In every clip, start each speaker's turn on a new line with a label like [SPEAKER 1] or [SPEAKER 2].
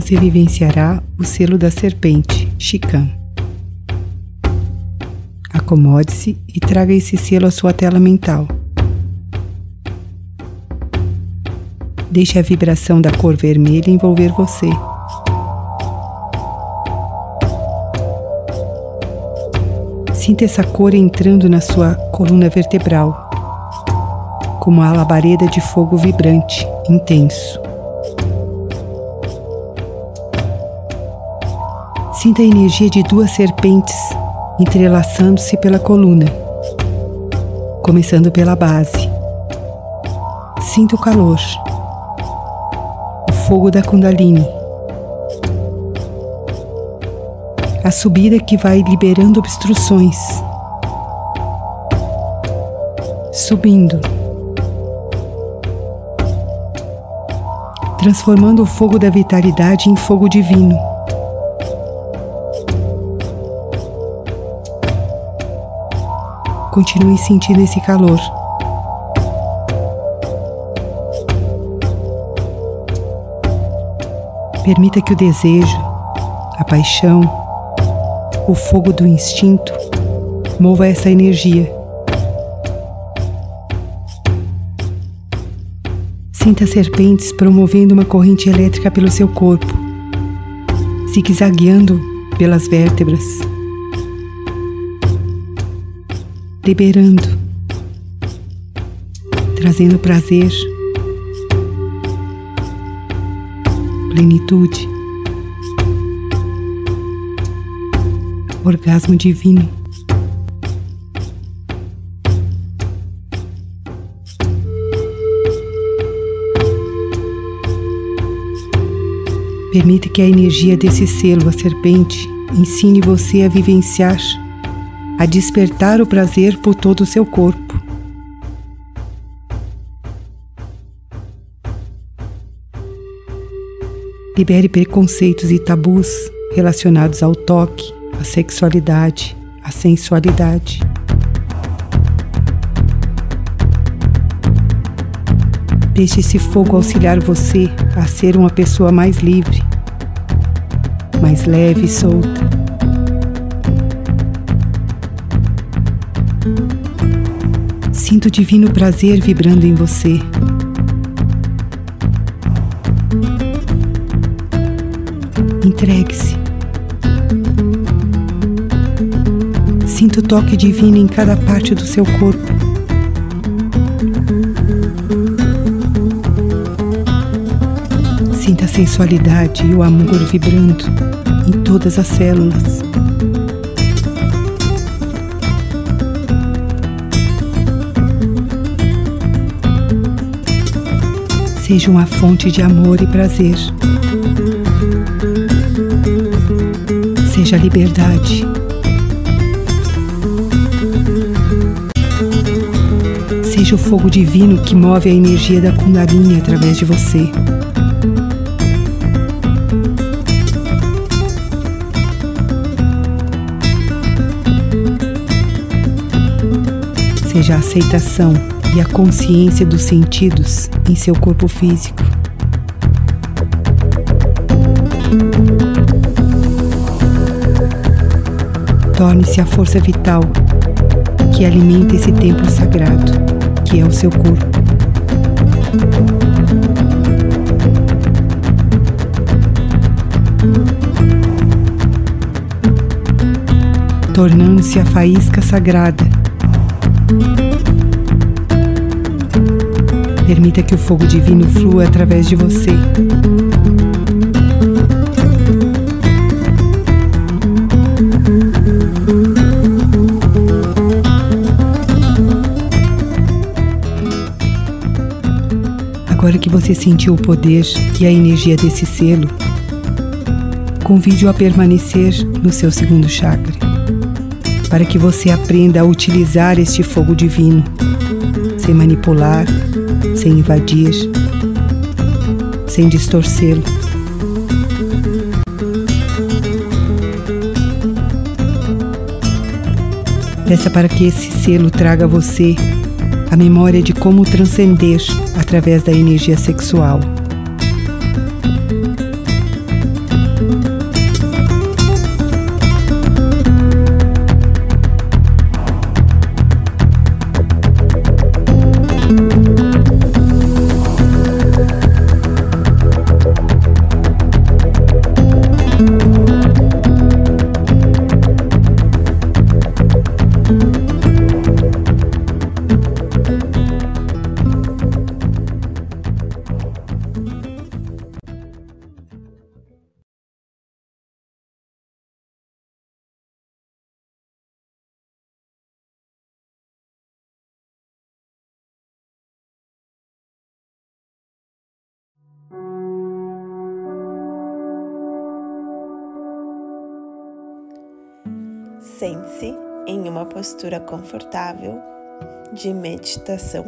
[SPEAKER 1] você vivenciará o selo da serpente, Shikan. Acomode-se e traga esse selo à sua tela mental. Deixe a vibração da cor vermelha envolver você. Sinta essa cor entrando na sua coluna vertebral, como a labareda de fogo vibrante, intenso. Sinta a energia de duas serpentes entrelaçando-se pela coluna, começando pela base. Sinta o calor, o fogo da Kundalini, a subida que vai liberando obstruções, subindo, transformando o fogo da vitalidade em fogo divino. Continue sentindo esse calor. Permita que o desejo, a paixão, o fogo do instinto mova essa energia. Sinta serpentes promovendo uma corrente elétrica pelo seu corpo, zigue-zagueando pelas vértebras liberando, trazendo prazer, plenitude, orgasmo divino. Permite que a energia desse selo, a serpente, ensine você a vivenciar a despertar o prazer por todo o seu corpo. Libere preconceitos e tabus relacionados ao toque, à sexualidade, à sensualidade. Deixe esse fogo auxiliar você a ser uma pessoa mais livre, mais leve e solta. Sinto divino prazer vibrando em você. Entregue-se. Sinto o toque divino em cada parte do seu corpo. Sinta a sensualidade e o amor vibrando em todas as células. Seja uma fonte de amor e prazer. Seja liberdade. Seja o fogo divino que move a energia da Kundalini através de você. Seja a aceitação e a consciência dos sentidos em seu corpo físico. Torne-se a força vital que alimenta esse templo sagrado, que é o seu corpo. Tornando-se a faísca sagrada Permita que o fogo divino flua através de você. Agora que você sentiu o poder e a energia desse selo, convide-o a permanecer no seu segundo chakra, para que você aprenda a utilizar este fogo divino, sem manipular sem invadir, sem distorcê-lo. Peça para que esse selo traga a você a memória de como transcender através da energia sexual.
[SPEAKER 2] Sente-se em uma postura confortável de meditação.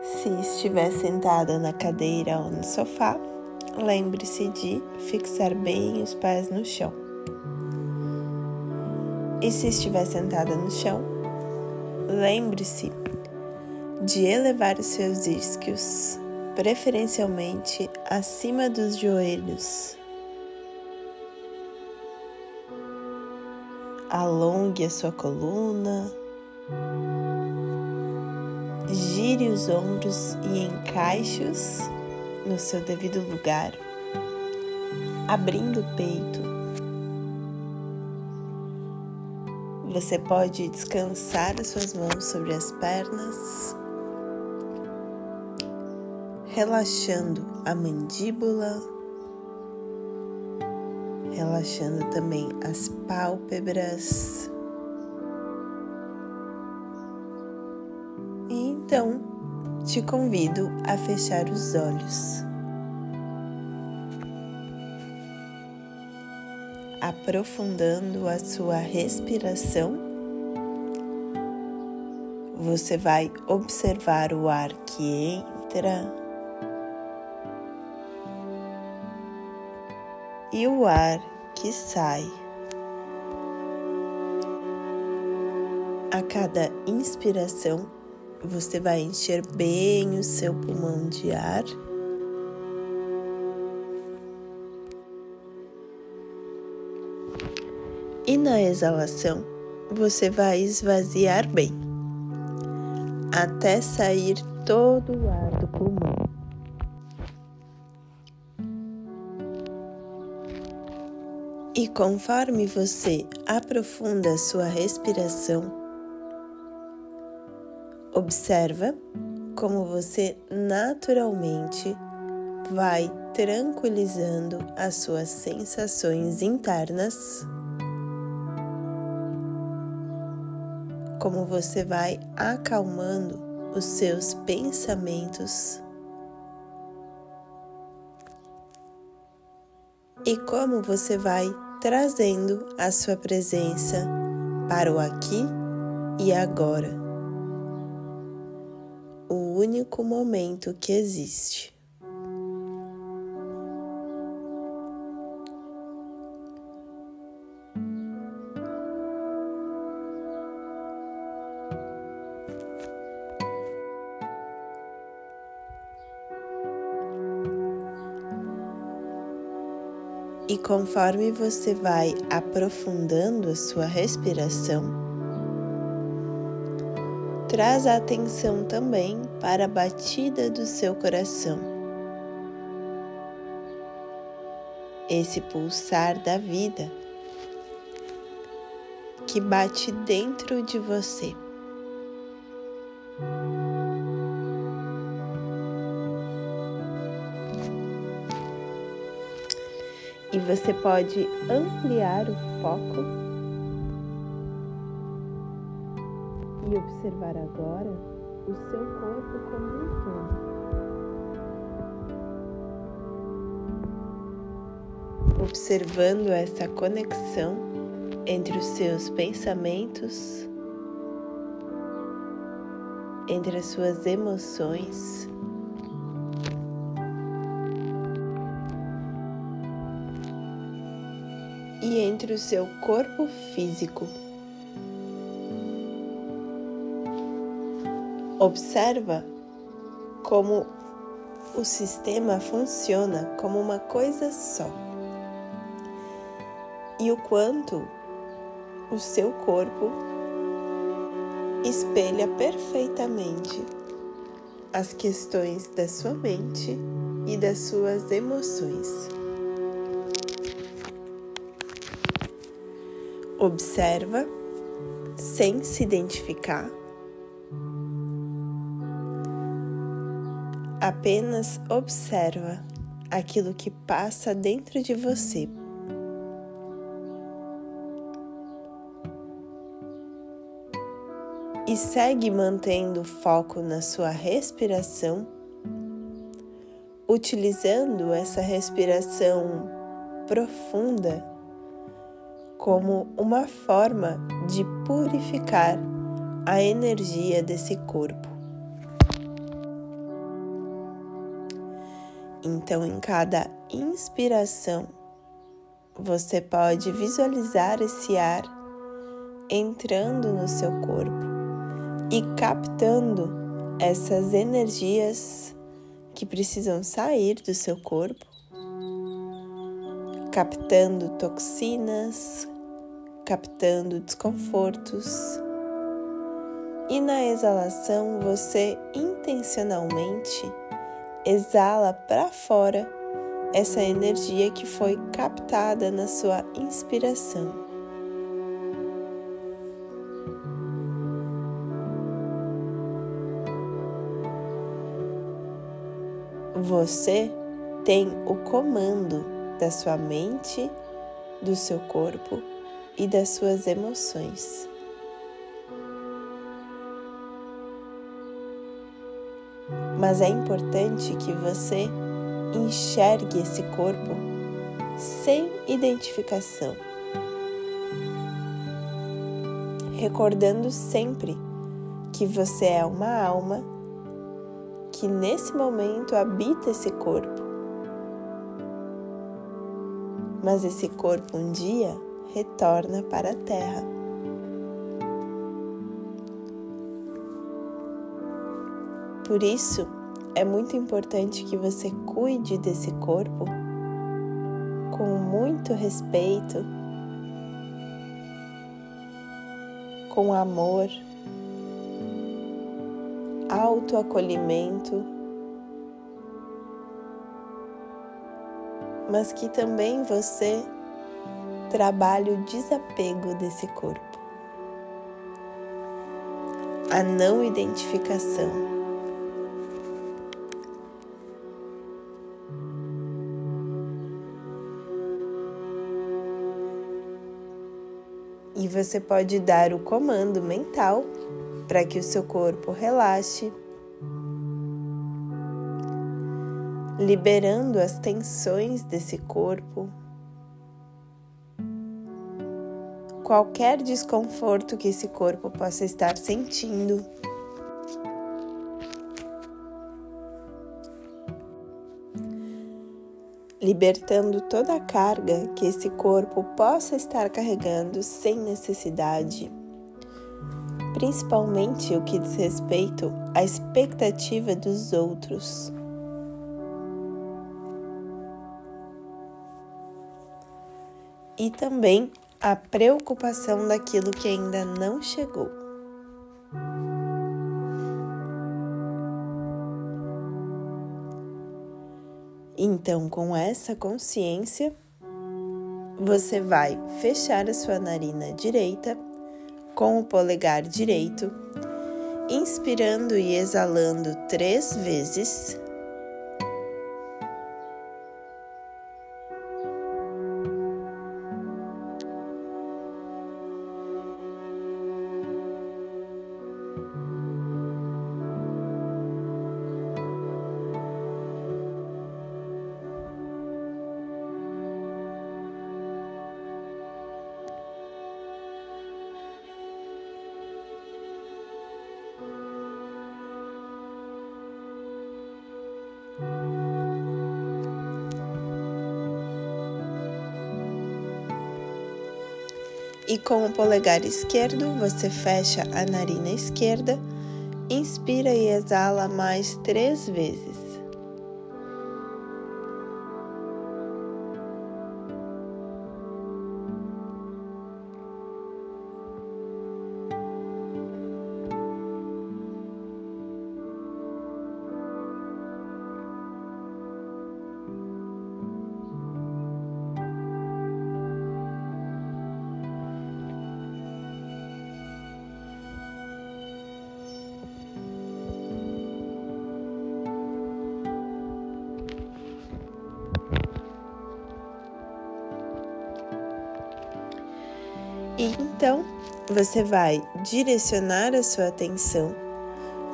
[SPEAKER 2] Se estiver sentada na cadeira ou no sofá, lembre-se de fixar bem os pés no chão. E se estiver sentada no chão, lembre-se de elevar os seus isquios, preferencialmente acima dos joelhos. Alongue a sua coluna, gire os ombros e encaixe-os no seu devido lugar, abrindo o peito. Você pode descansar as suas mãos sobre as pernas, relaxando a mandíbula, relaxando também as pálpebras. E então te convido a fechar os olhos. Aprofundando a sua respiração, você vai observar o ar que entra e o ar que sai. A cada inspiração, você vai encher bem o seu pulmão de ar. E na exalação, você vai esvaziar bem, até sair todo o ar do pulmão. E conforme você aprofunda sua respiração, observa como você naturalmente vai tranquilizando as suas sensações internas, como você vai acalmando os seus pensamentos e como você vai trazendo a sua presença para o aqui e agora, o único momento que existe. E conforme você vai aprofundando a sua respiração, traz a atenção também para a batida do seu coração. Esse pulsar da vida que bate dentro de você. Você pode ampliar o foco e observar agora o seu corpo como um todo. Observando essa conexão entre os seus pensamentos, entre as suas emoções entre o seu corpo físico. Observa como o sistema funciona como uma coisa só e o quanto o seu corpo espelha perfeitamente as questões da sua mente e das suas emoções. Observa sem se identificar, apenas observa aquilo que passa dentro de você. E segue mantendo o foco na sua respiração, utilizando essa respiração profunda como uma forma de purificar a energia desse corpo. Então, em cada inspiração, você pode visualizar esse ar entrando no seu corpo e captando essas energias que precisam sair do seu corpo, captando toxinas, captando desconfortos. E na exalação você intencionalmente exala para fora essa energia que foi captada na sua inspiração. Você tem o comando da sua mente, do seu corpo e das suas emoções. Mas é importante que você enxergue esse corpo sem identificação, recordando sempre que você é uma alma que nesse momento habita esse corpo. Mas esse corpo um dia retorna para a Terra. Por isso, é muito importante que você cuide desse corpo com muito respeito, com amor, autoacolhimento, mas que também você trabalhe o desapego desse corpo, a não identificação. E você pode dar o comando mental para que o seu corpo relaxe, liberando as tensões desse corpo, qualquer desconforto que esse corpo possa estar sentindo. libertando toda a carga que esse corpo possa estar carregando sem necessidade, principalmente o que diz respeito à expectativa dos outros. E também a preocupação daquilo que ainda não chegou. Então, com essa consciência, você vai fechar a sua narina direita com o polegar direito, inspirando e exalando três vezes. E com o polegar esquerdo, você fecha a narina esquerda, inspira e exala mais três vezes. E então você vai direcionar a sua atenção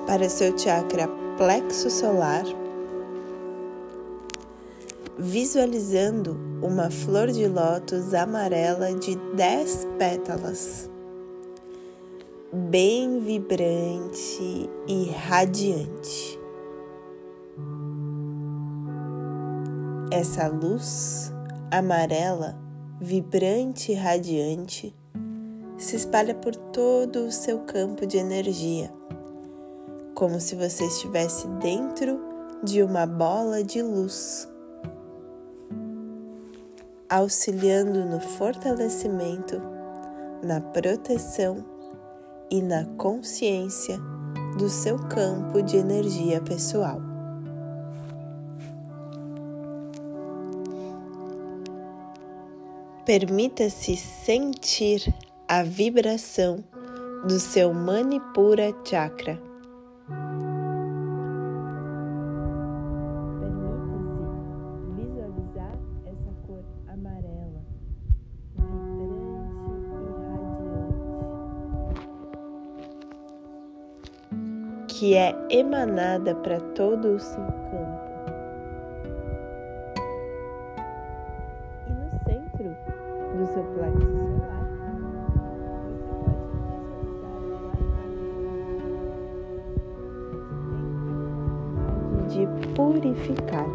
[SPEAKER 2] para seu chakra plexo solar, visualizando uma flor de lótus amarela de dez pétalas, bem vibrante e radiante. Essa luz amarela, vibrante e radiante, se espalha por todo o seu campo de energia, como se você estivesse dentro de uma bola de luz, auxiliando no fortalecimento, na proteção e na consciência do seu campo de energia pessoal. Permita-se sentir a vibração do seu Manipura Chakra. Permita-se visualizar essa cor amarela, vibrante e radiante, que é emanada para todo o seu campo. De purificar.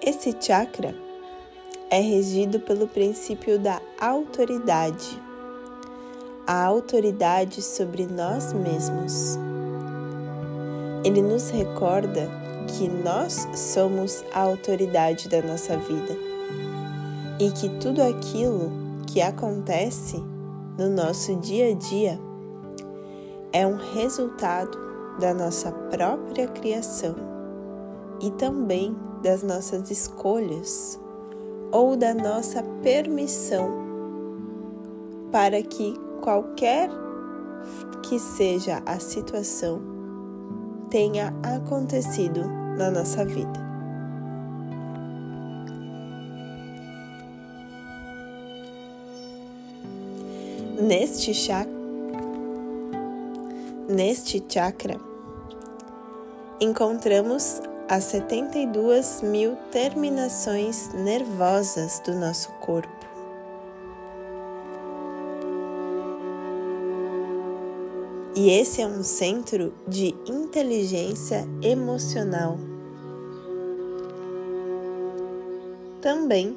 [SPEAKER 2] Esse chakra é regido pelo princípio da autoridade, a autoridade sobre nós mesmos. Ele nos recorda que nós somos a autoridade da nossa vida e que tudo aquilo que acontece no nosso dia a dia é um resultado da nossa própria criação e também das nossas escolhas ou da nossa permissão para que qualquer que seja a situação tenha acontecido na nossa vida. Neste chakra, neste chakra, encontramos as 72 mil terminações nervosas do nosso corpo. E esse é um centro de inteligência emocional. Também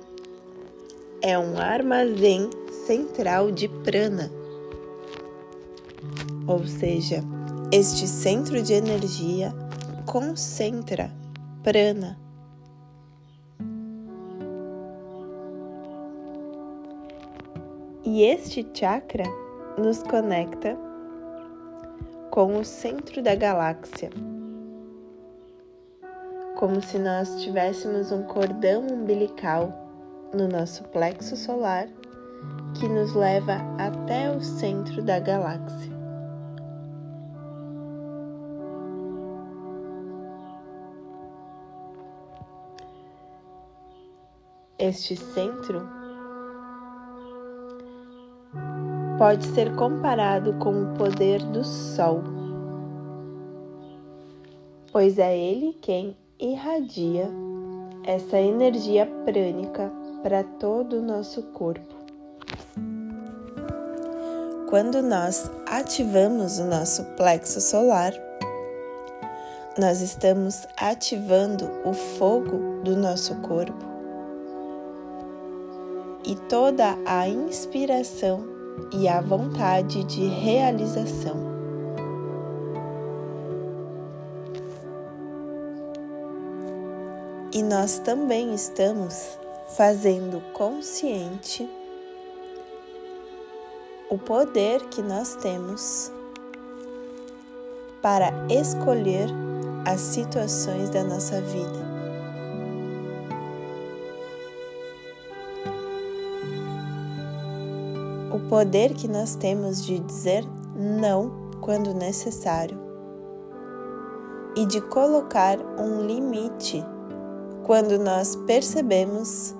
[SPEAKER 2] é um armazém central de prana. Ou seja, este centro de energia concentra prana. E este chakra nos conecta com o centro da galáxia, como se nós tivéssemos um cordão umbilical no nosso plexo solar que nos leva até o centro da galáxia. Este centro pode ser comparado com o poder do Sol, pois é ele quem irradia essa energia prânica para todo o nosso corpo. Quando nós ativamos o nosso plexo solar, nós estamos ativando o fogo do nosso corpo e toda a inspiração e a vontade de realização. E nós também estamos fazendo consciente o poder que nós temos para escolher as situações da nossa vida. o poder que nós temos de dizer não quando necessário e de colocar um limite quando nós percebemos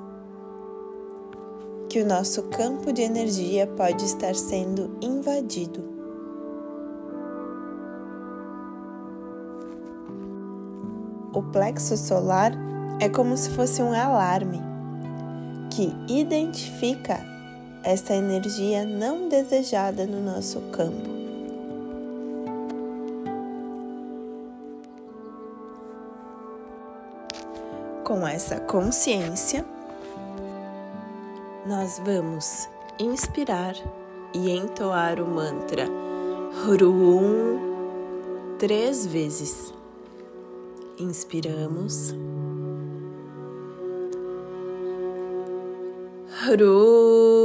[SPEAKER 2] que o nosso campo de energia pode estar sendo invadido. o plexo solar é como se fosse um alarme que identifica essa energia não desejada no nosso campo. Com essa consciência, nós vamos inspirar e entoar o mantra Hrum três vezes. Inspiramos. Hrum.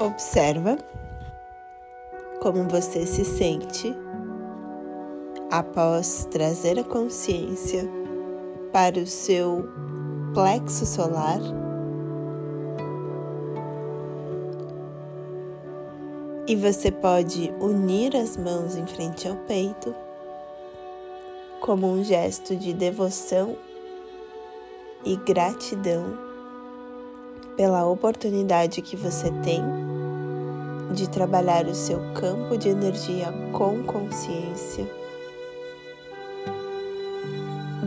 [SPEAKER 2] Observa como você se sente após trazer a consciência para o seu plexo solar. E você pode unir as mãos em frente ao peito como um gesto de devoção e gratidão pela oportunidade que você tem de trabalhar o seu campo de energia com consciência,